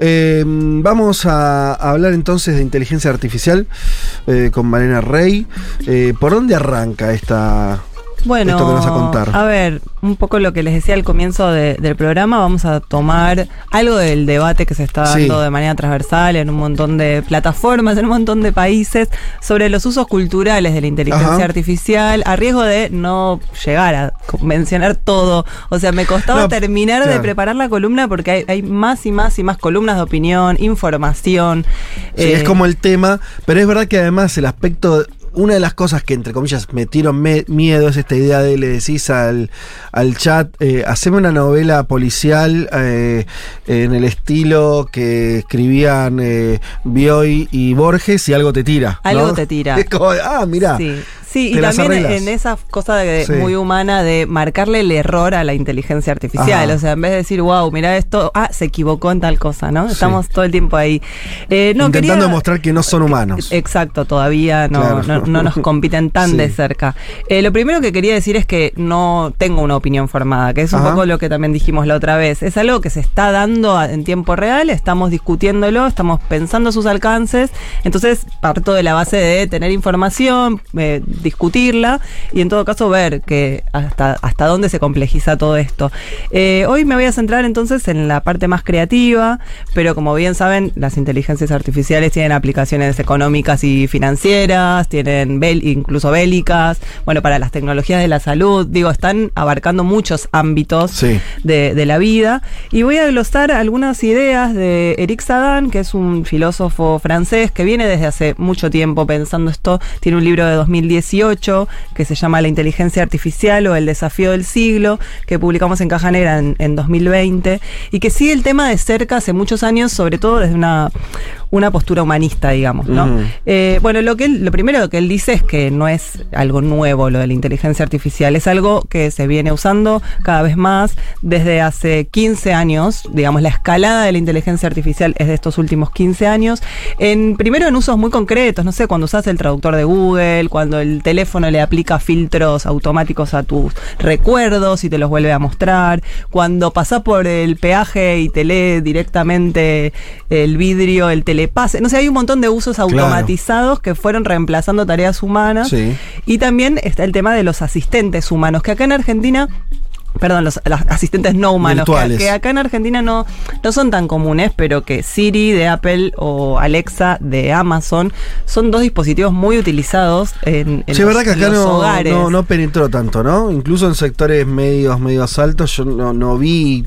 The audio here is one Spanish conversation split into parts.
Eh, vamos a hablar entonces de inteligencia artificial eh, con Malena Rey. Eh, ¿Por dónde arranca esta, Bueno, esto que nos vas a contar? ver, un poco lo que les decía al comienzo de- del programa, vamos a tomar algo del debate que se está Sí. dando de manera transversal en un montón de plataformas, en un montón de países, sobre los usos culturales de la inteligencia Ajá. artificial, a riesgo de no llegar a mencionar todo. O sea, me costaba No, terminar de preparar la columna porque hay, hay más y más y más columnas de opinión, información. Sí, eh, es como el tema, pero es verdad que además el aspecto, una de las cosas que entre comillas metieron me- miedo es esta idea de le decís al, al chat, eh, haceme una novela policial eh, en el estilo que escribían eh, Bioy y Borges y algo te tira. ¿no? Algo te tira. Es como, ah, mira. Sí, sí te y las también arreglas. en esa cosa de- Sí. muy humana de marcarle el error a la inteligencia artificial. Ajá. O sea, en vez de decir, wow, mira esto, ah, se equivocó en tal cosa, ¿no? Sí. Estamos todo el tiempo ahí. Eh, no, Intentando quería- demostrar que no son humanos. Exacto, todavía no, Claro. no, no nos compiten tan Sí. de cerca. Eh, lo primero que quería decir es que no tengo una opinión formada, que es un Ajá. poco lo que también dijimos la otra vez. Es algo que se está dando en tiempo real, estamos discutiéndolo, estamos pensando sus alcances. Entonces, parto de la base de tener información, eh, discutirla y en todo caso ver que hasta, hasta dónde se complejiza todo esto. Eh, hoy me voy a centrar entonces en la parte más creativa, pero como bien saben, las inteligencias artificiales tienen aplicaciones económicas y financieras, tienen incluso bélicas, bueno, para las tecnologías de la salud, digo, están abarcando muchos ámbitos Sí. de, de la vida. Y voy a glosar algunas ideas de Eric Sadan, que es un filósofo francés que viene desde hace mucho tiempo pensando esto. Tiene un libro de 2018 que se llama La inteligencia artificial o El desafío del siglo, que publicamos en Caja Negra en 2020 y que sigue el tema de cerca hace muchos años, sobre todo desde una, una postura humanista, digamos, ¿no? Eh, bueno, lo, que él- lo primero que él dice es que no es algo nuevo lo de la inteligencia artificial, es algo que se viene usando cada vez más desde hace 15 años, digamos, la escalada de la inteligencia artificial es de estos últimos 15 años, en, primero en usos muy concretos, no sé, cuando usas el traductor de Google, cuando el teléfono le aplica filtros automáticos a tus recuerdos y te los vuelve a mostrar, cuando pasás por el peaje y te lee directamente el vidrio, el telepase, no sé, hay un montón de usos Claro. automatizados que fueron reemplazando tareas humanas. Sí. Y también está el tema de los asistentes humanos, que acá en Argentina. Perdón, los, los asistentes no humanos, que, que acá en Argentina no, no son tan comunes, pero que Siri de Apple o Alexa de Amazon son dos dispositivos muy utilizados en, en Sí, es los, verdad que acá no, hogares. no, no penetró tanto, ¿no? Incluso en sectores medios, medios altos, yo no, no vi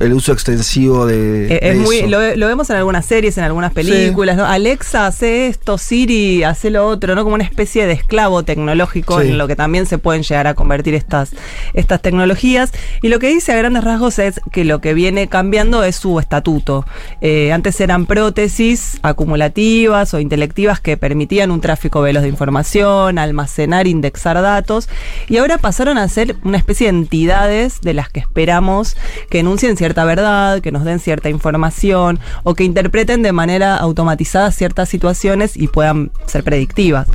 el uso extensivo de. Eh, es muy, lo, lo vemos en algunas series, en algunas películas, ¿no? Alexa hace esto, Siri hace lo otro, ¿no? Como una especie de esclavo tecnológico Sí. en lo que también se pueden llegar a convertir estas, estas tecnologías. Y lo que dice a grandes rasgos es que lo que viene cambiando es su estatuto. Eh, antes eran prótesis acumulativas o intelectivas que permitían un tráfico veloz de información, almacenar, indexar datos, y ahora pasaron a ser una especie de entidades de las que esperamos que enuncien cierta verdad, que nos den cierta información o que interpreten de manera automatizada ciertas situaciones y puedan ser predictivas.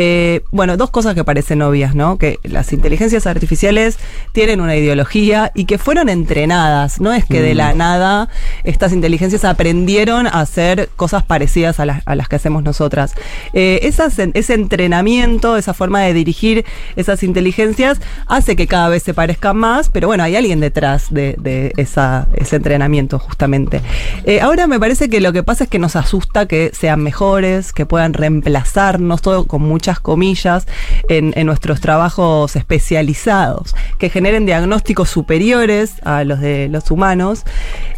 Eh, bueno, dos cosas que parecen obvias, ¿no? Que las inteligencias artificiales tienen una ideología y que fueron entrenadas. No es que de la nada estas inteligencias aprendieron a hacer cosas parecidas a, las- a las que hacemos nosotras. Eh, esas- ese entrenamiento, esa forma de dirigir esas inteligencias hace que cada vez se parezcan más, pero bueno, hay alguien detrás de, de esa- ese entrenamiento justamente. Eh, ahora me parece que lo que pasa es que nos asusta que sean mejores, que puedan reemplazarnos, todo con muchas comillas, en, nuestros trabajos especializados, que generen diagnósticos superiores a los de los humanos.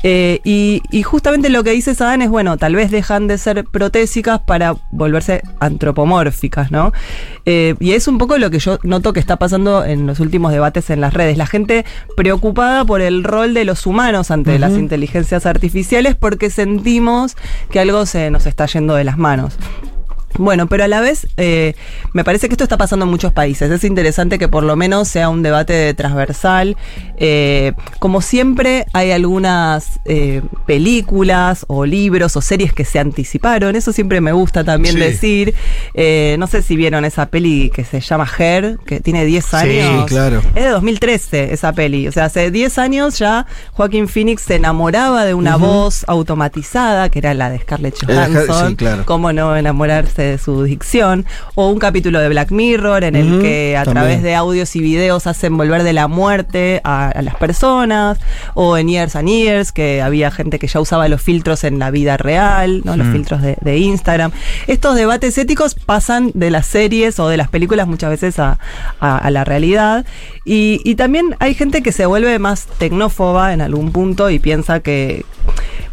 Eh, y, justamente lo que dice Sagan es, bueno, tal vez dejan de ser protésicas para volverse antropomórficas, ¿no? Eh, y es un poco lo que yo noto que está pasando en los últimos debates en las redes. La gente preocupada por el rol de los humanos ante las inteligencias artificiales porque sentimos que algo se nos está yendo de las manos. Bueno, pero a la vez eh, me parece que esto está pasando en muchos países. Es interesante que por lo menos sea un debate transversal. Eh, como siempre, hay algunas eh, películas o libros o series que se anticiparon. Eso siempre me gusta también Sí. decir. Eh, no sé si vieron esa peli que se llama Her, que tiene 10 años. claro. Es de 2013 esa peli. O sea, hace 10 años ya Joaquín Phoenix se enamoraba de una voz automatizada, que era la de Scarlett Johansson. sí, claro. Cómo no enamorarse de su dicción. O un capítulo de Black Mirror en el que a también. través de audios y videos hacen volver de la muerte a, a las personas. O en Years and Years, que había gente que ya usaba los filtros en la vida real, ¿no? los filtros de, de Instagram. Estos debates éticos pasan de las series o de las películas muchas veces a, a- a la realidad. Y, y también hay gente que se vuelve más tecnófoba en algún punto y piensa que,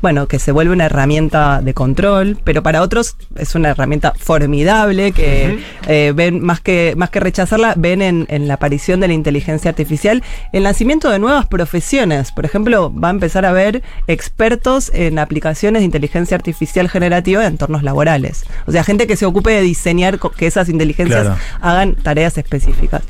bueno, que se vuelve una herramienta de control, pero para otros es una herramienta formidable que eh, ven más que más que rechazarla, ven en, en la aparición de la inteligencia artificial el nacimiento de nuevas profesiones. Por ejemplo, va a empezar a haber expertos en aplicaciones de inteligencia artificial generativa en entornos laborales. O sea, gente que se ocupe de diseñar que esas inteligencias Claro. hagan tareas específicas.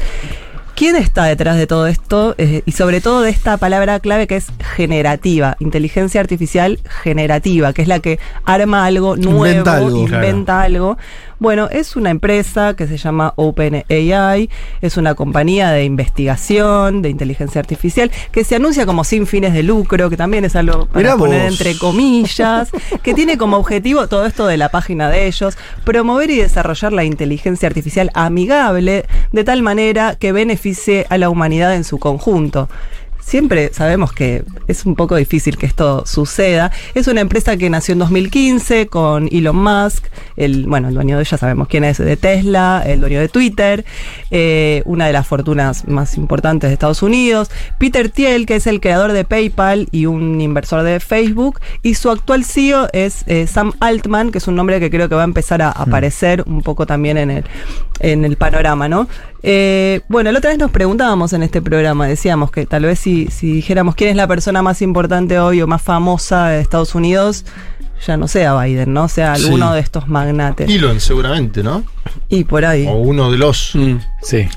¿Quién está detrás de todo esto? Eh, y sobre todo de esta palabra clave que es generativa, inteligencia artificial generativa, que es la que arma algo nuevo, Inventa algo. inventa algo. Bueno, es una empresa que se llama OpenAI, es una compañía de investigación, de inteligencia artificial, que se anuncia como sin fines de lucro, que también es algo para Mirá poner vos. entre comillas, que tiene como objetivo todo esto de la página de ellos, promover y desarrollar la inteligencia artificial amigable de tal manera que beneficie a la humanidad en su conjunto. Siempre sabemos que es un poco difícil que esto suceda. Es una empresa que nació en 2015 con Elon Musk, el, bueno, el dueño de ella sabemos quién es, de Tesla, el dueño de Twitter, eh, una de las fortunas más importantes de Estados Unidos, Peter Thiel, que es el creador de PayPal y un inversor de Facebook, y su actual CEO es eh, Sam Altman, que es un nombre que creo que va a empezar a aparecer un poco también en el, en el panorama, ¿no? Eh, bueno, la otra vez nos preguntábamos en este programa, decíamos que tal vez si, si dijéramos quién es la persona más importante hoy o más famosa de Estados Unidos, ya no sea Biden, ¿no? Sea alguno Sí. de estos magnates. Elon, seguramente, ¿no? Y por ahí. O uno de los. Mm. Sí.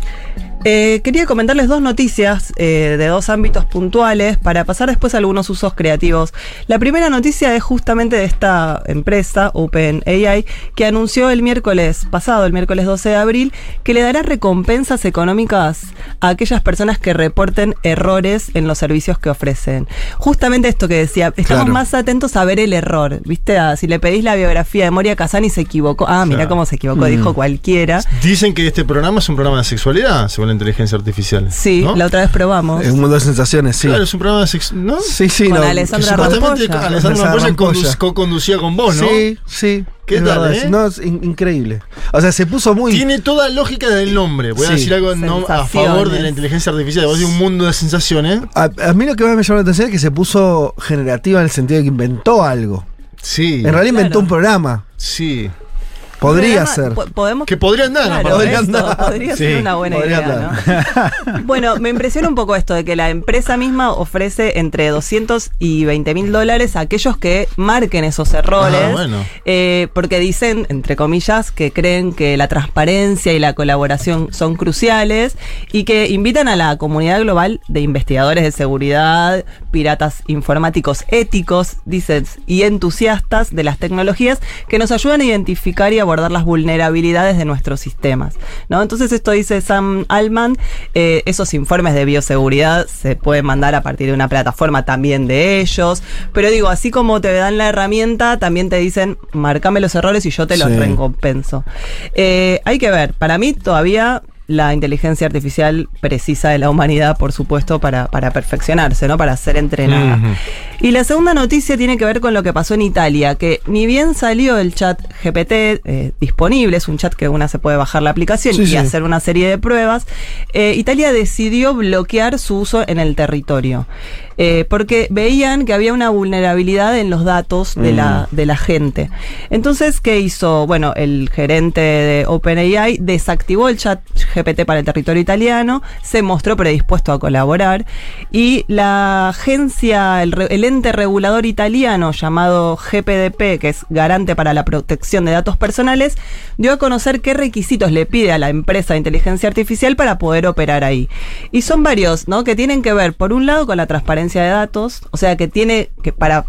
Eh, quería comentarles dos noticias eh, de dos ámbitos puntuales para pasar después a algunos usos creativos. La primera noticia es justamente de esta empresa, OpenAI, que anunció el miércoles pasado, el miércoles 12 de abril, que le dará recompensas económicas a aquellas personas que reporten errores en los servicios que ofrecen. Justamente esto que decía, estamos Claro. más atentos a ver el error, ¿viste? Si le pedís la biografía de Moria Kazan y se equivocó. Ah, mira Claro. cómo se equivocó, dijo cualquiera. Dicen que este programa es un programa de sexualidad, según la inteligencia artificial. Sí, ¿no? la otra vez probamos. Es un mundo de sensaciones, sí. Claro, es un programa de. ¿No? Sí, sí, Con no. Alessandra Rampolla. Alessandra Rampolla. Co-conducía con vos, ¿no? Sí, sí. ¿Qué es tal, verdad, eh? No, es in- increíble. O sea, se puso muy. Tiene toda lógica del nombre. Voy a decir algo no, a favor de la inteligencia artificial. Vos un mundo de sensaciones. A, a mí lo que más me llamó la atención es que se puso generativa en el sentido de que inventó algo. Sí. En realidad inventó un programa. Sí. Podría Programa- ser. po- Podemos Que podrían dar, Claro, podría Sí, ser una buena podría idea, ¿no? Bueno, me impresiona un poco esto de que la empresa misma ofrece entre 200 y 20 mil dólares a aquellos que marquen esos errores. Ah, bueno. eh, porque dicen, entre comillas, que creen que la transparencia y la colaboración son cruciales y que invitan a la comunidad global de investigadores de seguridad, piratas informáticos éticos, dicen, y entusiastas de las tecnologías que nos ayudan a identificar y abordar las vulnerabilidades de nuestros sistemas. ¿no? Entonces esto dice Sam Altman, eh, esos informes de bioseguridad se pueden mandar a partir de una plataforma también de ellos, pero digo, así como te dan la herramienta, también te dicen, marcame los errores y yo te los Sí. recompenso. Eh, hay que ver, para mí todavía la inteligencia artificial precisa de la humanidad, por supuesto, para, para perfeccionarse, ¿no? Para ser entrenada. Y la segunda noticia tiene que ver con lo que pasó en Italia, que ni bien salió el chat GPT eh, disponible, es un chat que una se puede bajar la aplicación Sí, y sí. hacer una serie de pruebas, eh, Italia decidió bloquear su uso en el territorio. Eh, porque veían que había una vulnerabilidad en los datos de, la, de la gente. Entonces, ¿qué hizo? Bueno, el gerente de OpenAI desactivó el chat GPT para el territorio italiano, se mostró predispuesto a colaborar y la agencia, el, el ente regulador italiano llamado GPDP, que es Garante para la Protección de Datos Personales, dio a conocer qué requisitos le pide a la empresa de inteligencia artificial para poder operar ahí. Y son varios, ¿no? Que tienen que ver, por un lado, con la transparencia de datos, o sea, que tiene que para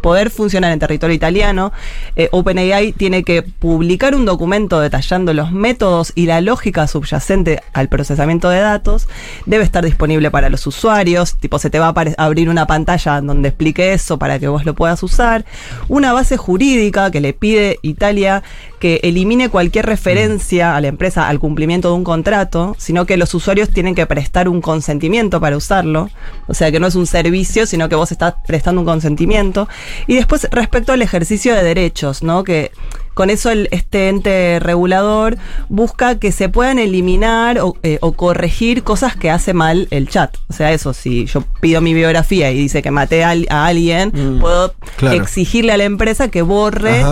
poder funcionar en territorio italiano, eh, OpenAI tiene que publicar un documento detallando los métodos y la lógica subyacente al procesamiento de datos. Debe estar disponible para los usuarios, tipo se te va a abrir una pantalla donde explique eso para que vos lo puedas usar. Una base jurídica que le pide Italia que elimine cualquier referencia a la empresa al cumplimiento de un contrato, sino que los usuarios tienen que prestar un consentimiento para usarlo. O sea que no es un servicio, sino que vos estás prestando un consentimiento. Y después, respecto al ejercicio de derechos, ¿no? Que con eso el, este ente regulador busca que se puedan eliminar o, eh, corregir cosas que hace mal el chat. O sea, eso, si yo pido mi biografía y dice que maté a, alguien, mm, puedo exigirle a la empresa que borre.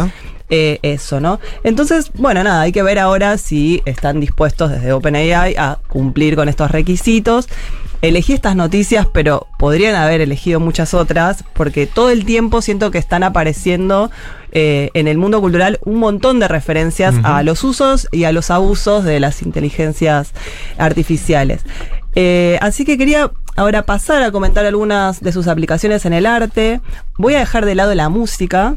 Eh, eso, ¿no? Entonces, bueno, nada, hay que ver ahora si están dispuestos desde OpenAI a cumplir con estos requisitos elegí estas noticias, pero podrían haber elegido muchas otras, porque todo el tiempo siento que están apareciendo eh, en el mundo cultural un montón de referencias a los usos y a los abusos de las inteligencias artificiales. Eh, así que quería ahora pasar a comentar algunas de sus aplicaciones en el arte. Voy a dejar de lado la música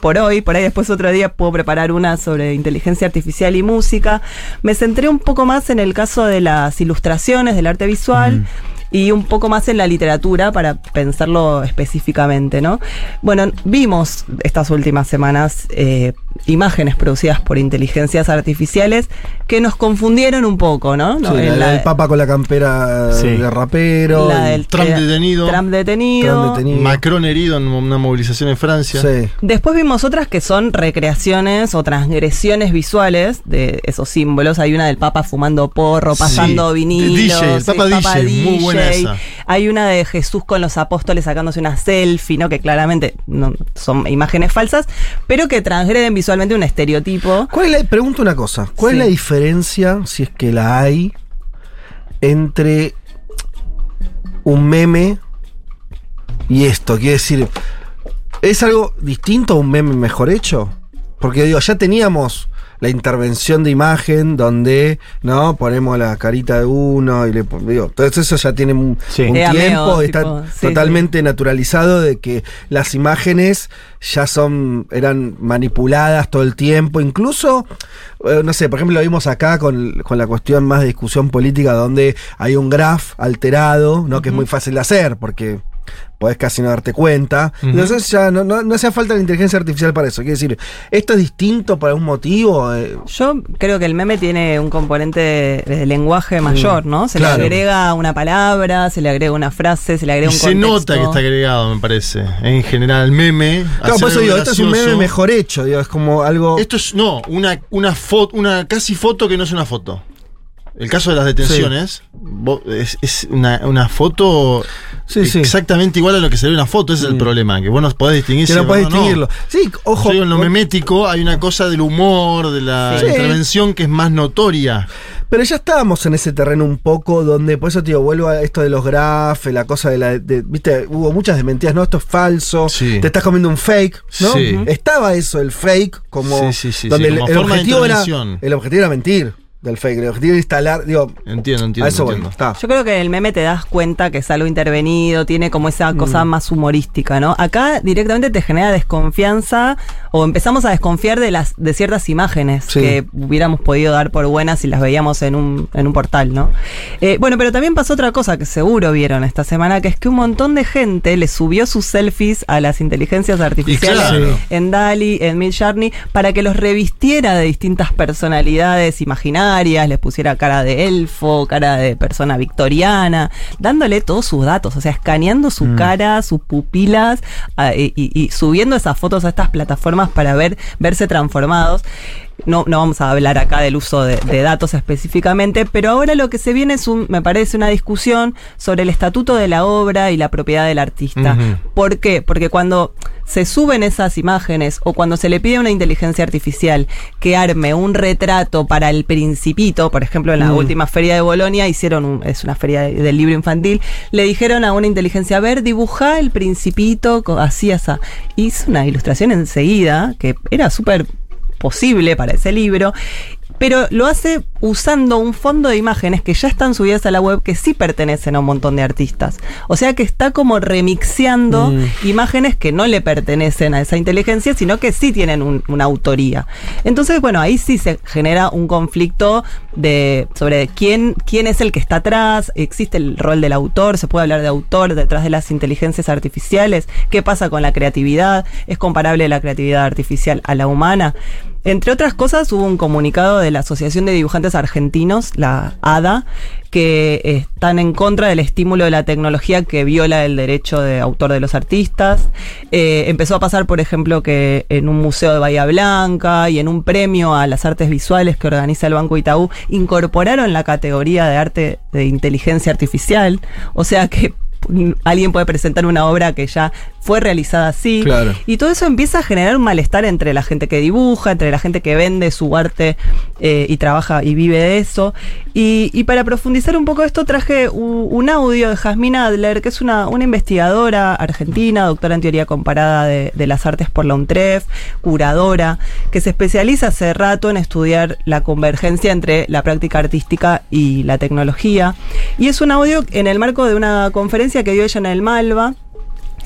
por, hoy, por ahí después otro día puedo preparar una sobre inteligencia artificial y música. Me centré un poco más en el caso de las ilustraciones, del arte visual y un poco más en la literatura para pensarlo específicamente, ¿no? Bueno, vimos estas últimas semanas eh, imágenes producidas por inteligencias artificiales que nos confundieron un poco, ¿no? Sí, la, del Papa con la campera de rapero. La del Trump detenido. Trump detenido. Macron herido en una movilización en Francia. Sí. Después vimos otras que son recreaciones o transgresiones visuales de esos símbolos. Hay una del Papa fumando porro, pasando vinilo. DJ, el Papa, DJ, muy buena hay una de Jesús con los apóstoles sacándose una selfie, ¿no? Que claramente no, son imágenes falsas, pero que transgreden visualmente un estereotipo. ¿Cuál es pregunto una cosa, ¿cuál es la diferencia, si es que la hay, entre un meme y esto? Quiere decir, ¿es algo distinto a un meme mejor hecho? Porque digo, ya teníamos la intervención de imagen donde no ponemos la carita de uno y le digo, todo eso ya tiene un, tiempo, está totalmente naturalizado de que las imágenes ya son eran manipuladas todo el tiempo, incluso eh, no sé, por ejemplo, lo vimos acá con, con, la cuestión más de discusión política donde hay un graph alterado, ¿no? que es muy fácil de hacer porque podés casi no darte cuenta. Entonces ya no, no, hace falta la inteligencia artificial para eso. Quiere decir, ¿esto es distinto por algún motivo? Eh, Yo creo que el meme tiene un componente de, lenguaje mayor, ¿no? Se le agrega una palabra, se le agrega una frase, se le agrega un Se nota que está agregado, me parece. En general, meme. Claro, por eso digo, esto es un meme mejor hecho, digo, es como algo. Esto es, no, una, una foto, una casi foto que no es una foto. El caso de las detenciones es, una, foto exactamente igual a lo que sería una foto. Ese es el mm. problema, que vos no podés distinguir. Que no podés distinguirlo. Sí, ojo. en lo memético hay una cosa del humor, de la intervención que es más notoria. Pero ya estábamos en ese terreno un poco donde, por eso, tío, vuelvo a esto de los grafs, la cosa de la. Viste, hubo muchas desmentidas, no, esto es falso, te estás comiendo un fake, ¿no? Estaba eso, el fake, como. donde el, objetivo era, el objetivo era mentir del fake. El objetivo de instalar, digo. Entiendo, entiendo. eso Yo creo que en el meme te das cuenta que es algo intervenido, tiene como esa cosa mm. más humorística, ¿no? Acá directamente te genera desconfianza o empezamos a desconfiar de las de ciertas imágenes que hubiéramos podido dar por buenas si las veíamos en un, en un portal, ¿no? Eh, bueno, pero también pasó otra cosa que seguro vieron esta semana, que es que un montón de gente le subió sus selfies a las inteligencias artificiales en DALI, en Midjourney, para que los revistiera de distintas personalidades imaginadas les pusiera cara de elfo, cara de persona victoriana, dándole todos sus datos, o sea, escaneando su mm. cara, sus pupilas y, subiendo esas fotos a estas plataformas para ver, verse transformados. No, no vamos a hablar acá del uso de, datos específicamente, pero ahora lo que se viene es, un, me parece, una discusión sobre el estatuto de la obra y la propiedad del artista. ¿Por qué? Porque cuando se suben esas imágenes o cuando se le pide a una inteligencia artificial que arme un retrato para el principito, por ejemplo, en la última feria de Bolonia hicieron, es una feria del libro infantil, le dijeron a una inteligencia, a ver, dibuja el principito así, así. Hizo una ilustración enseguida que era súper posible para ese libro pero lo hace usando un fondo de imágenes que ya están subidas a la web que sí pertenecen a un montón de artistas. O sea que está como remixeando mm. imágenes que no le pertenecen a esa inteligencia, sino que sí tienen una autoría. Entonces, bueno, ahí sí se genera un conflicto de sobre quién, quién es el que está atrás, existe el rol del autor, se puede hablar de autor detrás de las inteligencias artificiales, qué pasa con la creatividad, es comparable la creatividad artificial a la humana. Entre otras cosas, hubo un comunicado de la Asociación de Dibujantes Argentinos, la ADA, que están en contra del estímulo de la tecnología que viola el derecho de autor de los artistas. Eh, empezó a pasar, por ejemplo, que en un museo de Bahía Blanca y en un premio a las artes visuales que organiza el Banco Itaú, incorporaron la categoría de arte de inteligencia artificial. O sea que alguien puede presentar una obra que ya fue realizada así. Y todo eso empieza a generar un malestar entre la gente que dibuja, entre la gente que vende su arte eh, y trabaja y vive de eso. Y, para profundizar un poco esto traje un, audio de Jasmine Adler, que es una, investigadora argentina, doctora en teoría comparada de, de, las artes por la UNTREF, curadora, que se especializa hace rato en estudiar la convergencia entre la práctica artística y la tecnología. Y es un audio en el marco de una conferencia que dio ella en el Malva,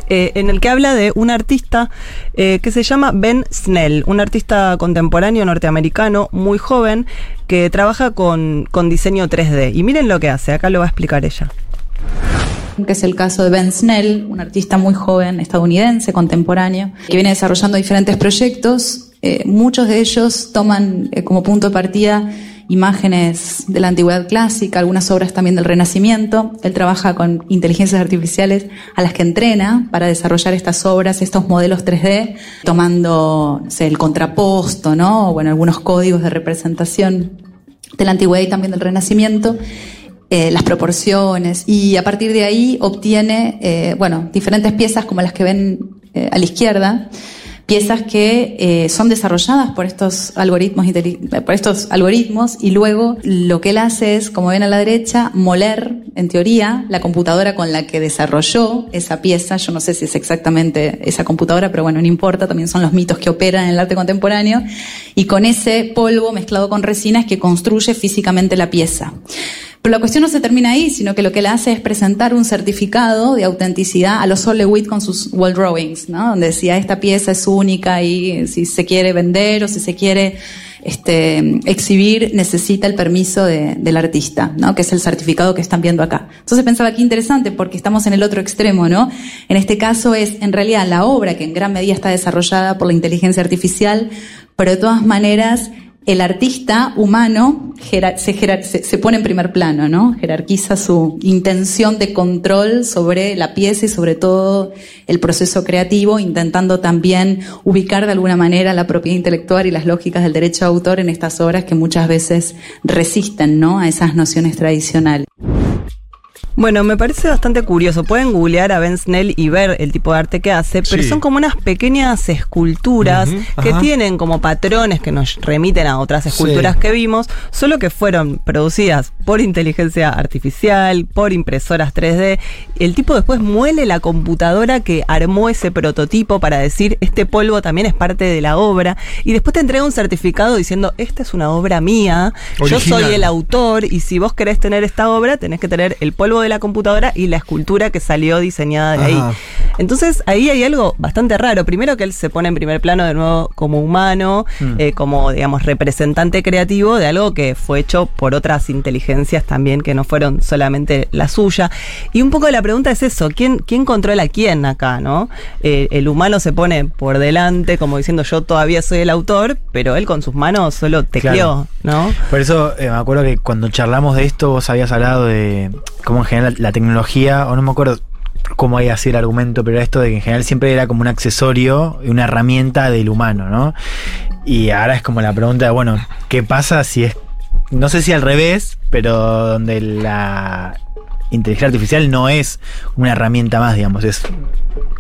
eh, en el que habla de un artista eh, que se llama Ben Snell, un artista contemporáneo norteamericano muy joven que trabaja con, con diseño 3D. Y miren lo que hace, acá lo va a explicar ella que es el caso de Ben Snell, un artista muy joven estadounidense, contemporáneo, que viene desarrollando diferentes proyectos. Eh, muchos de ellos toman como punto de partida imágenes de la antigüedad clásica, algunas obras también del Renacimiento. Él trabaja con inteligencias artificiales a las que entrena para desarrollar estas obras, estos modelos 3D, tomando el contraposto, ¿no? bueno, algunos códigos de representación de la antigüedad y también del Renacimiento. Eh, las proporciones y a partir de ahí obtiene, eh, bueno, diferentes piezas como las que ven eh, a la izquierda, piezas que eh, son desarrolladas por estos algoritmos por estos algoritmos y luego lo que él hace es, como ven a la derecha, moler, en teoría, la computadora con la que desarrolló esa pieza. Yo no sé si es exactamente esa computadora, pero bueno, no importa, también son los mitos que operan en el arte contemporáneo. Y con ese polvo mezclado con resina es que construye físicamente la pieza. Pero la cuestión no se termina ahí, sino que lo que él hace es presentar un certificado de autenticidad a los Lewitt con sus wall drawings, ¿no? Donde decía esta pieza es única y si se quiere vender o si se quiere este, exhibir necesita el permiso del artista, ¿no? Que es el certificado que están viendo acá. Entonces pensaba que interesante porque estamos en el otro extremo, ¿no? En este caso es en realidad la obra que en gran medida está desarrollada por la inteligencia artificial, pero de todas maneras el artista humano se, pone en primer plano, ¿no? Jerarquiza su intención de control sobre la pieza y sobre todo el proceso creativo, intentando también ubicar de alguna manera la propiedad intelectual y las lógicas del derecho de autor en estas obras que muchas veces resisten, ¿no? A esas nociones tradicionales. Bueno, me parece bastante curioso. Pueden googlear a Ben Snell y ver el tipo de arte que hace, pero son como unas pequeñas esculturas que tienen como patrones que nos remiten a otras esculturas que vimos, solo que fueron producidas por inteligencia artificial, por impresoras 3D. El tipo después muele la computadora que armó ese prototipo para decir, este polvo también es parte de la obra, y después te entrega un certificado diciendo, esta es una obra mía, yo soy el autor, y si vos querés tener esta obra, tenés que tener el polvo de de la computadora y la escultura que salió diseñada de ahí. Entonces ahí hay algo bastante raro. Primero que él se pone en primer plano de nuevo como humano, mm. eh, como digamos representante creativo de algo que fue hecho por otras inteligencias también que no fueron solamente la suya. Y un poco la pregunta es eso, ¿quién, quién controla a quién acá? ¿no? Eh, el humano se pone por delante como diciendo yo todavía soy el autor, pero él con sus manos solo tecleó, ¿no? Por eso eh, me acuerdo que cuando charlamos de esto vos habías hablado de cómo en general la tecnología, o no me acuerdo cómo hay así el argumento, pero esto de que en general siempre era como un accesorio y una herramienta del humano, ¿no? Y ahora es como la pregunta bueno, ¿qué pasa si es, no sé si al revés, pero donde la inteligencia artificial no es una herramienta más, digamos, es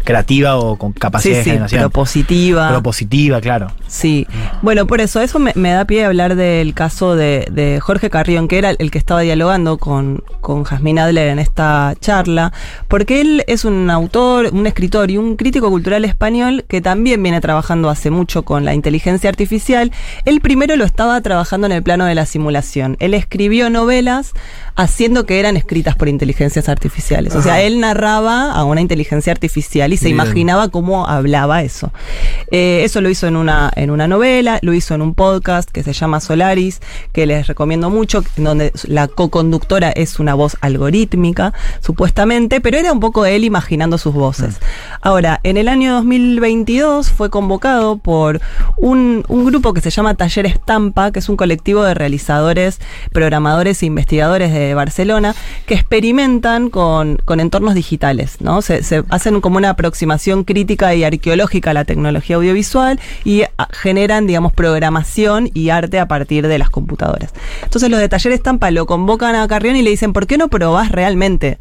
creativa o con capacidad sí, de sí, generación. propositiva. Propositiva, claro. Sí, bueno, por eso, eso me, me da pie a hablar del caso de, de Jorge Carrión, que era el que estaba dialogando con, con Jasmine Adler en esta charla, porque él es un autor, un escritor y un crítico cultural español que también viene trabajando hace mucho con la inteligencia artificial. Él primero lo estaba trabajando en el plano de la simulación. Él escribió novelas haciendo que eran escritas por inteligencias artificiales. O sea, él narraba a una inteligencia artificial y se Bien. imaginaba cómo hablaba eso. Eh, eso lo hizo en una, en una novela, lo hizo en un podcast que se llama Solaris, que les recomiendo mucho, donde la co-conductora es una voz algorítmica, supuestamente, pero era un poco él imaginando sus voces. Ahora, en el año 2022 fue convocado por un, un grupo que se llama Taller Estampa, que es un colectivo de realizadores, programadores e investigadores de Barcelona, que con, con entornos digitales, ¿no? Se, hacen como una aproximación crítica y arqueológica a la tecnología audiovisual y a- generan, digamos, programación y arte a partir de las computadoras. Entonces los de Taller Estampa lo convocan a Carrión y le dicen, ¿por qué no probás realmente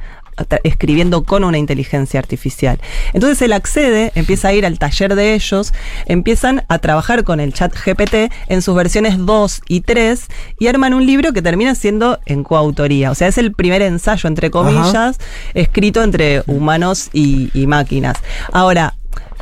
escribiendo con una inteligencia artificial. Entonces él accede, empieza a ir al taller de ellos, empiezan a trabajar con el chat GPT en sus versiones 2 y 3 y arman un libro que termina siendo en coautoría. O sea, es el primer ensayo, entre comillas, escrito entre humanos y, y máquinas. Ahora,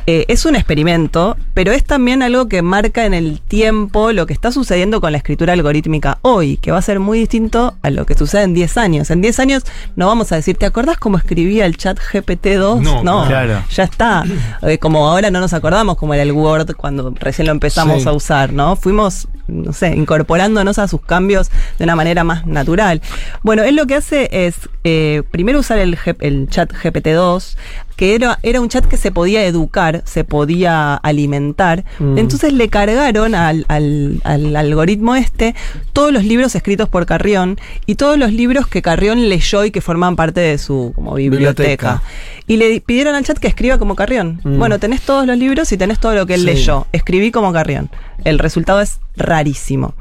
eh, es un experimento, pero es también algo que marca en el tiempo lo que está sucediendo con la escritura algorítmica hoy, que va a ser muy distinto a lo que sucede en 10 años. En 10 años no vamos a decir, ¿te acordás cómo escribía el chat GPT-2? No, claro. ya está. Eh, como ahora no nos acordamos cómo era el Word cuando recién lo empezamos Sí. a usar, ¿no? Fuimos, no sé, incorporándonos a sus cambios de una manera más natural. Bueno, él lo que hace es eh, primero usar el, el chat GPT-2, que era, era un chat que se podía educar, se podía alimentar. Mm. Entonces le cargaron al, al- al algoritmo este todos los libros escritos por Carrión y todos los libros que Carrión leyó y que forman parte de su como biblioteca. Biblioteca. Y le pidieron al chat que escriba como Carrión. Mm. Bueno, tenés todos los libros y tenés todo lo que él Sí. leyó. Escribí como Carrión. El resultado es rarísimo.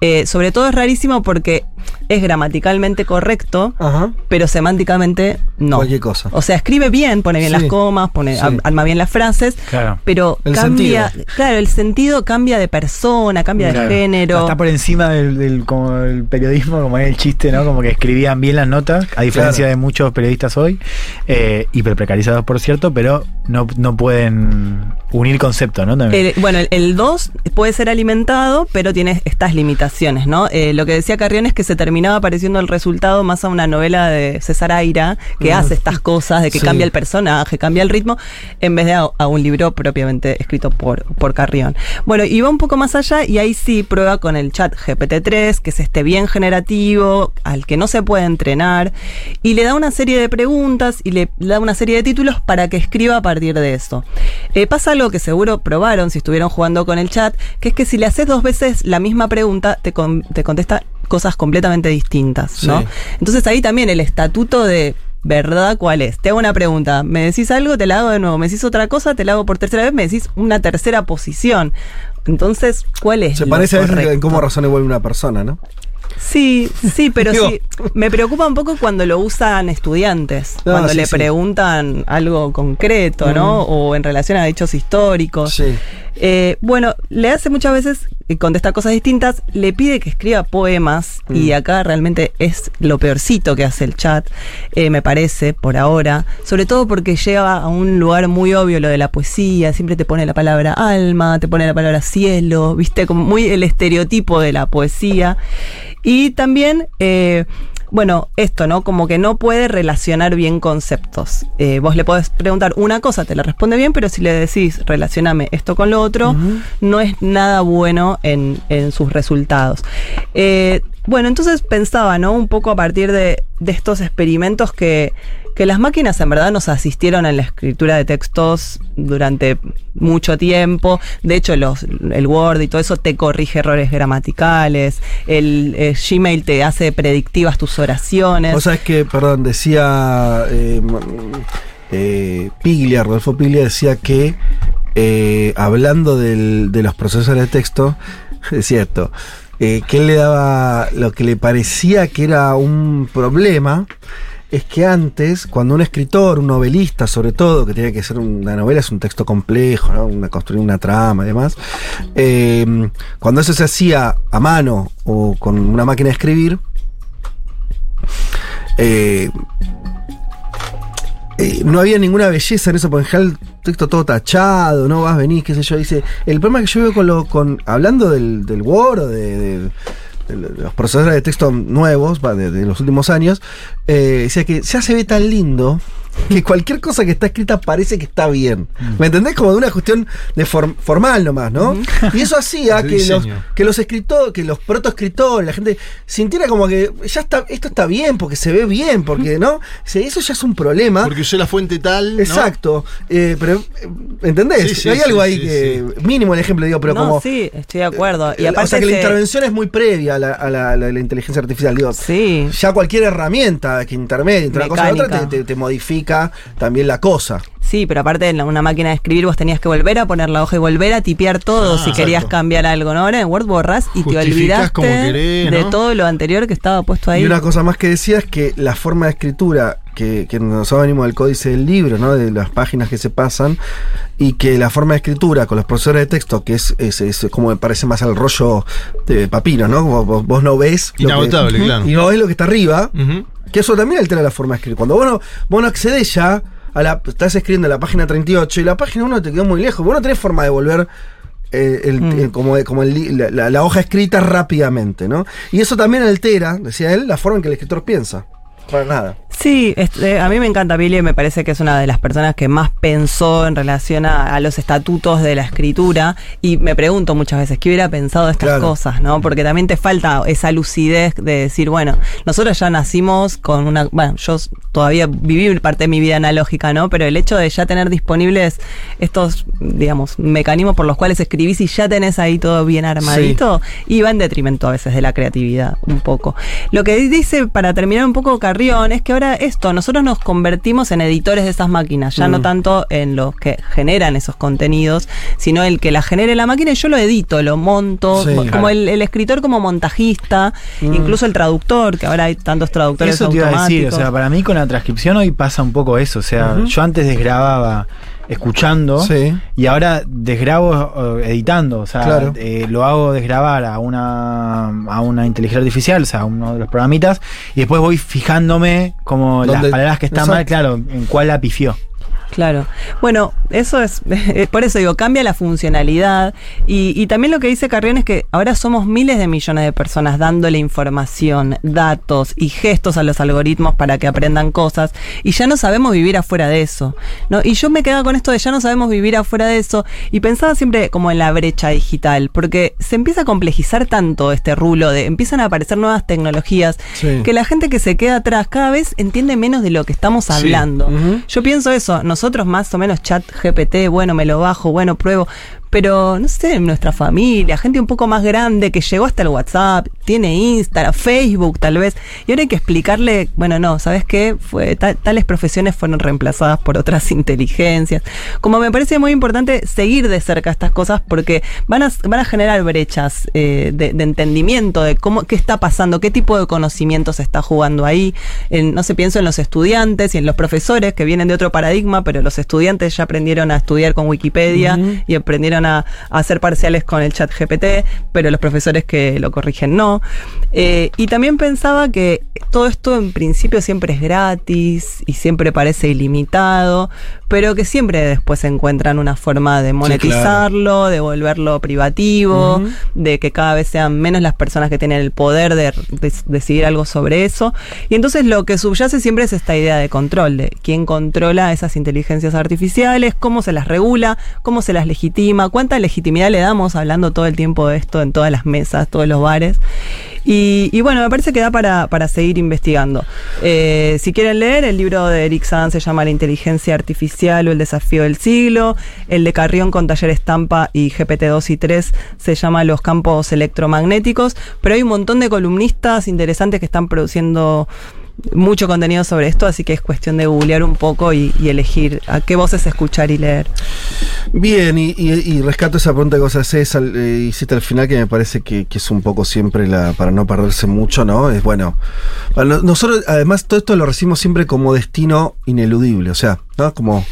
Eh, sobre todo es rarísimo porque es gramaticalmente correcto, Ajá. pero semánticamente no. Cualquier cosa. O sea, escribe bien, pone bien Sí. las comas, pone, Sí. arma bien las frases, Claro. pero El cambia, sentido. claro, el sentido cambia de persona, cambia Claro. de género. Está por encima del, del- como el periodismo, como es el chiste, ¿no? Como que escribían bien las notas, a diferencia Claro. de muchos periodistas hoy, eh, hiper precarizados por cierto, pero no, no pueden unir conceptos, ¿no? También. Bueno, el- el 2 puede ser alimentado, pero tiene estas limitaciones, ¿no? Eh, lo que decía Carrión es que se terminaba pareciendo el resultado más a una novela de César Aira, que hace estas cosas, de que Sí. cambia el personaje, cambia el ritmo, en vez de a, a un libro propiamente escrito por, por Carrión. Bueno, y va un poco más allá y ahí sí prueba con el chat GPT-3, que es este bien generativo, al que no se puede entrenar, y le da una serie de preguntas y le da una serie de títulos para que escriba a partir de eso. Eh, pasa algo que seguro probaron si estuvieron jugando con el chat, que es que si le haces dos veces la misma pregunta, te, con- te contesta cosas completamente distintas, ¿no? Sí. Entonces ahí también el estatuto de verdad cuál es. Te hago una pregunta, me decís algo, te la hago de nuevo, me decís otra cosa, te la hago por tercera vez, me decís una tercera posición. Entonces, ¿cuál es? Se lo parece a veces en cómo razona igual una persona, ¿no? Sí, sí, pero Digo- sí. Me preocupa un poco cuando lo usan estudiantes, No, cuando sí, le sí. Mm. preguntan algo concreto, ¿no? O en relación a hechos históricos. Sí. Eh, bueno, le hace muchas veces eh, contesta cosas distintas, le pide que escriba poemas Mm. y acá realmente es lo peorcito que hace el chat, eh, me parece, por ahora, sobre todo porque llega a un lugar muy obvio lo de la poesía, siempre te pone la palabra alma, te pone la palabra cielo, viste, como muy el estereotipo de la poesía. Y también... eh, bueno, esto, ¿no? Como que no puede relacionar bien conceptos. Eh, vos le podés preguntar una cosa, te la responde bien, pero si le decís relacioname esto con lo otro, no es nada bueno en, en sus resultados. Eh, bueno, entonces pensaba, ¿no? Un poco a partir de, de estos experimentos que, que las máquinas en verdad nos asistieron en la escritura de textos durante mucho tiempo. De hecho, el Word y todo eso te corrige errores gramaticales. El, eh, Gmail te hace predictivas tus oraciones. Vos sabés que, perdón, decía eh, m- eh, Piglia, Rodolfo Piglia decía que eh, hablando de los procesores de texto, es cierto, eh, que él le daba lo que le parecía que era un problema. Es que antes, cuando un escritor, un novelista sobre todo, que tiene que ser una novela, es un texto complejo, una, construir una trama y demás, eh, cuando eso se hacía a mano o con una máquina de escribir, eh, eh, no había ninguna belleza en eso, porque en general el texto todo tachado, no vas, venís, qué sé yo. Dice, el problema que yo veo con lo, con, hablando del, del Word de los procesadores de texto nuevos, de, de los últimos años, eh, decía que ya se ve tan lindo que cualquier cosa que está escrita parece que está bien. ¿Me entendés? Como de una cuestión de form- formal nomás, ¿no? Y eso hacía que los, que los escritores, que los protoescritores, la gente sintiera como que ya está, esto está bien, porque se ve bien, porque, ¿no? Eso ya es un problema. Porque usé la fuente tal. ¿no? Exacto. Eh, pero, eh, ¿entendés? Sí, sí, Hay sí, algo ahí sí, que. Mínimo el ejemplo, digo, pero no, como. sí, estoy de acuerdo. Y eh, aparte o sea que la intervención es muy previa a la, a la- a la- la inteligencia artificial. Digo, Sí. ya cualquier herramienta que intermedia entre una cosa y otra te, Mecánica. te- te modifica también la cosa. Sí, pero aparte en una máquina de escribir vos tenías que volver a poner la hoja y volver a tipear todo Ah, si querías exacto. cambiar algo, ¿no? Ahora en Word borrás y te Justificás olvidaste como querés, de todo lo anterior que estaba puesto ahí. Y una cosa más que decía es que la forma de escritura que, que nosotros venimos del códice del libro, ¿no? de las páginas que se pasan, y que la forma de escritura con los profesores de texto, que es, es, es como me parece más al rollo de papiro, ¿no? Vos, vos no ves. que- Inagotable, claro. Y no ves lo que está arriba. Que eso también altera la forma de escribir. Cuando vos no, vos no accedes ya a la. Estás escribiendo la página 38 y la página 1 te quedó muy lejos. Vos no tenés forma de volver. eh, el- Mm. el- como como el la- la hoja escrita rápidamente, ¿no? Y eso también altera, decía él, la forma en que el escritor piensa. Para nada. Sí, este, a mí me encanta Billy, me parece que es una de las personas que más pensó en relación a, a los estatutos de la escritura y me pregunto muchas veces qué hubiera pensado estas Claro. cosas, ¿no? Porque también te falta esa lucidez de decir, bueno, nosotros ya nacimos con una, bueno, yo todavía viví parte de mi vida analógica, ¿no? Pero el hecho de ya tener disponibles estos, digamos, mecanismos por los cuales escribís y ya tenés ahí todo bien armadito, y va en detrimento a veces de la creatividad, un poco. Lo que dice, para terminar un poco Carrión, es que ahora esto, nosotros nos convertimos en editores de esas máquinas, ya no tanto en los que generan esos contenidos, sino el que la genere la máquina y yo lo edito, lo monto, Sí, como claro. el, el escritor como montajista, incluso el traductor, que ahora hay tantos traductores Eso te iba a decir, o automáticos. sea, para mí con la transcripción hoy pasa un poco eso, o sea, yo antes desgrababa escuchando Sí. y ahora desgrabo eh, editando, o sea, Claro. eh, lo hago desgrabar a una a una inteligencia artificial, o sea, a uno de los programitas y después voy fijándome como las palabras que están mal, claro, en cuál la pifió. Claro. Bueno, eso es, por eso digo, cambia la funcionalidad. Y, y también lo que dice Carrión es que ahora somos miles de millones de personas dándole información, datos y gestos a los algoritmos para que aprendan cosas. Y ya no sabemos vivir afuera de eso. ¿no? Y yo me quedaba con esto de ya no sabemos vivir afuera de eso. Y pensaba siempre como en la brecha digital, porque se empieza a complejizar tanto este rulo de empiezan a aparecer nuevas tecnologías Sí. que la gente que se queda atrás cada vez entiende menos de lo que estamos Sí. hablando. Yo pienso eso, nosotros más o menos chat GPT, bueno, me lo bajo, bueno, pruebo, pero no sé, nuestra familia, gente un poco más grande que llegó hasta el WhatsApp, tiene Instagram, Facebook tal vez, y ahora hay que explicarle, bueno, no, ¿sabes qué? Fue, ta- tales profesiones fueron reemplazadas por otras inteligencias. Como me parece muy importante seguir de cerca estas cosas porque van a, van a generar brechas eh, de, de entendimiento de cómo, qué está pasando, qué tipo de conocimiento se está jugando ahí. En- no sé, pienso en los estudiantes y en los profesores que vienen de otro paradigma, pero los estudiantes ya aprendieron a estudiar con Wikipedia y aprendieron a, hacer parciales con el chat GPT, pero los profesores que lo corrigen no. Eh, y también pensaba que todo esto en principio siempre es gratis y siempre parece ilimitado, pero que siempre después encuentran una forma de monetizarlo, de volverlo privativo, de que cada vez sean menos las personas que tienen el poder de, de- decidir algo sobre eso. Y entonces lo que subyace siempre es esta idea de control, de quién controla esas inteligencias artificiales, cómo se las regula, cómo se las legitima, cuánta legitimidad le damos hablando todo el tiempo de esto en todas las mesas, todos los bares. Y, y bueno, me parece que da para, para seguir investigando. Eh, si quieren leer, el libro de Eric Sanz se llama La inteligencia artificial o el desafío del siglo. El de Carrión con Taller Estampa y GPT-2 y 3 se llama Los campos electromagnéticos. Pero hay un montón de columnistas interesantes que están produciendo mucho contenido sobre esto, así que es cuestión de googlear un poco y, elegir a qué voces escuchar y leer. Bien, y, rescato esa pregunta que vos haces, eh, hiciste al final, que me parece que, es un poco siempre la, para no perderse mucho, ¿no? Es bueno, nosotros además todo esto lo recibimos siempre como destino ineludible, o sea, ¿no? Como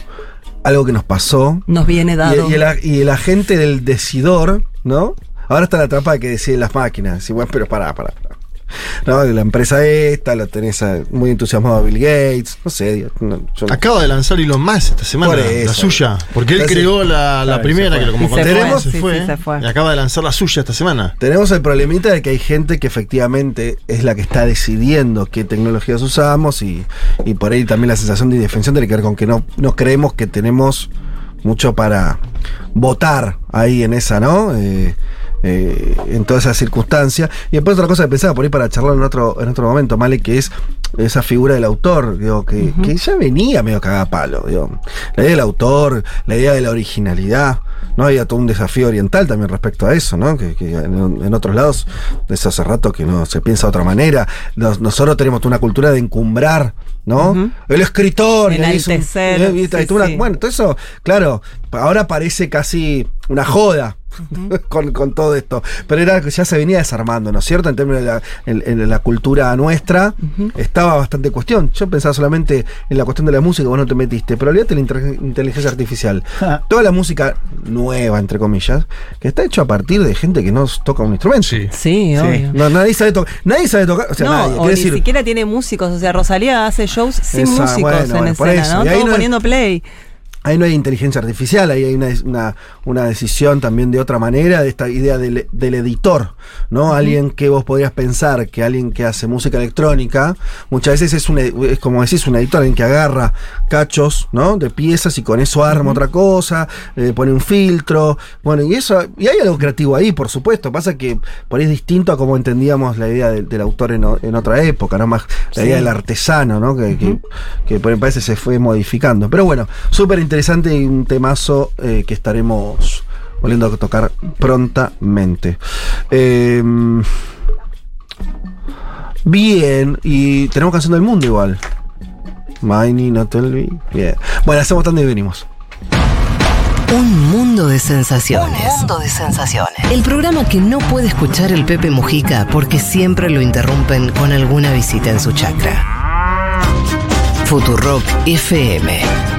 algo que nos pasó. Nos viene dado. Y, el, y el agente del decidor, ¿no? Ahora está la trampa de que deciden las máquinas. Y bueno, pero pará, pará. ¿no? La empresa esta, lo tenés muy entusiasmado a Bill Gates, no sé. Acaba de lanzar Elon Musk esta semana, la suya, porque él creó la, primera, que como tenemos, se, fue, y acaba de lanzar la suya esta semana. Tenemos el problemita de que hay gente que efectivamente es la que está decidiendo qué tecnologías usamos y, por ahí también la sensación de indefensión tiene que ver con que no, no creemos que tenemos mucho para votar ahí en esa, ¿no? Eh, eh, en toda esa circunstancia. Y después otra cosa que pensaba por ahí para charlar en otro, en otro momento, Male, que es esa figura del autor, digo, que, ya venía medio cagada palo, digo. La idea del autor, la idea de la originalidad, ¿no? Había todo un desafío oriental también respecto a eso, ¿no? Que, en, otros lados, desde hace rato que no se piensa de otra manera. nosotros tenemos una cultura de encumbrar, ¿no? El escritor, y Bueno, todo eso, claro, ahora parece casi una joda. con, todo esto. Pero era que ya se venía desarmando, ¿no es cierto? En términos de la, en, la cultura nuestra, estaba bastante cuestión. Yo pensaba solamente en la cuestión de la música, vos no te metiste, pero olvídate la inteligencia artificial. Toda la música nueva, entre comillas, que está hecho a partir de gente que no toca un instrumento. Sí, sí, obvio. nadie sabe tocar. Nadie sabe tocar. O sea, nadie. ni siquiera tiene músicos. O sea, Rosalía hace shows sin músicos en escena, ¿no? Todo poniendo play ahí no hay inteligencia artificial, ahí hay una, una, decisión también de otra manera, de esta idea del, editor, ¿no? Alguien que vos podrías pensar que alguien que hace música electrónica, muchas veces es, un, es como decís, un editor, alguien que agarra cachos, ¿no? De piezas y con eso arma otra cosa, eh, pone un filtro, bueno, y eso, y hay algo creativo ahí, por supuesto, pasa que por ahí es distinto a como entendíamos la idea del, autor en, otra época, ¿no? Más la idea del artesano, ¿no? Que, que, que, por parece se fue modificando. Pero bueno, súper interesante interesante y un temazo eh, que estaremos volviendo a tocar prontamente. Em, bien, y tenemos canción del mundo igual. Miney, no te Bien. Bueno, hacemos tanto y venimos. Un mundo de sensaciones. Un mundo de sensaciones. El programa que no puede escuchar el Pepe Mujica porque siempre lo interrumpen con alguna visita en su chakra. Futurock FM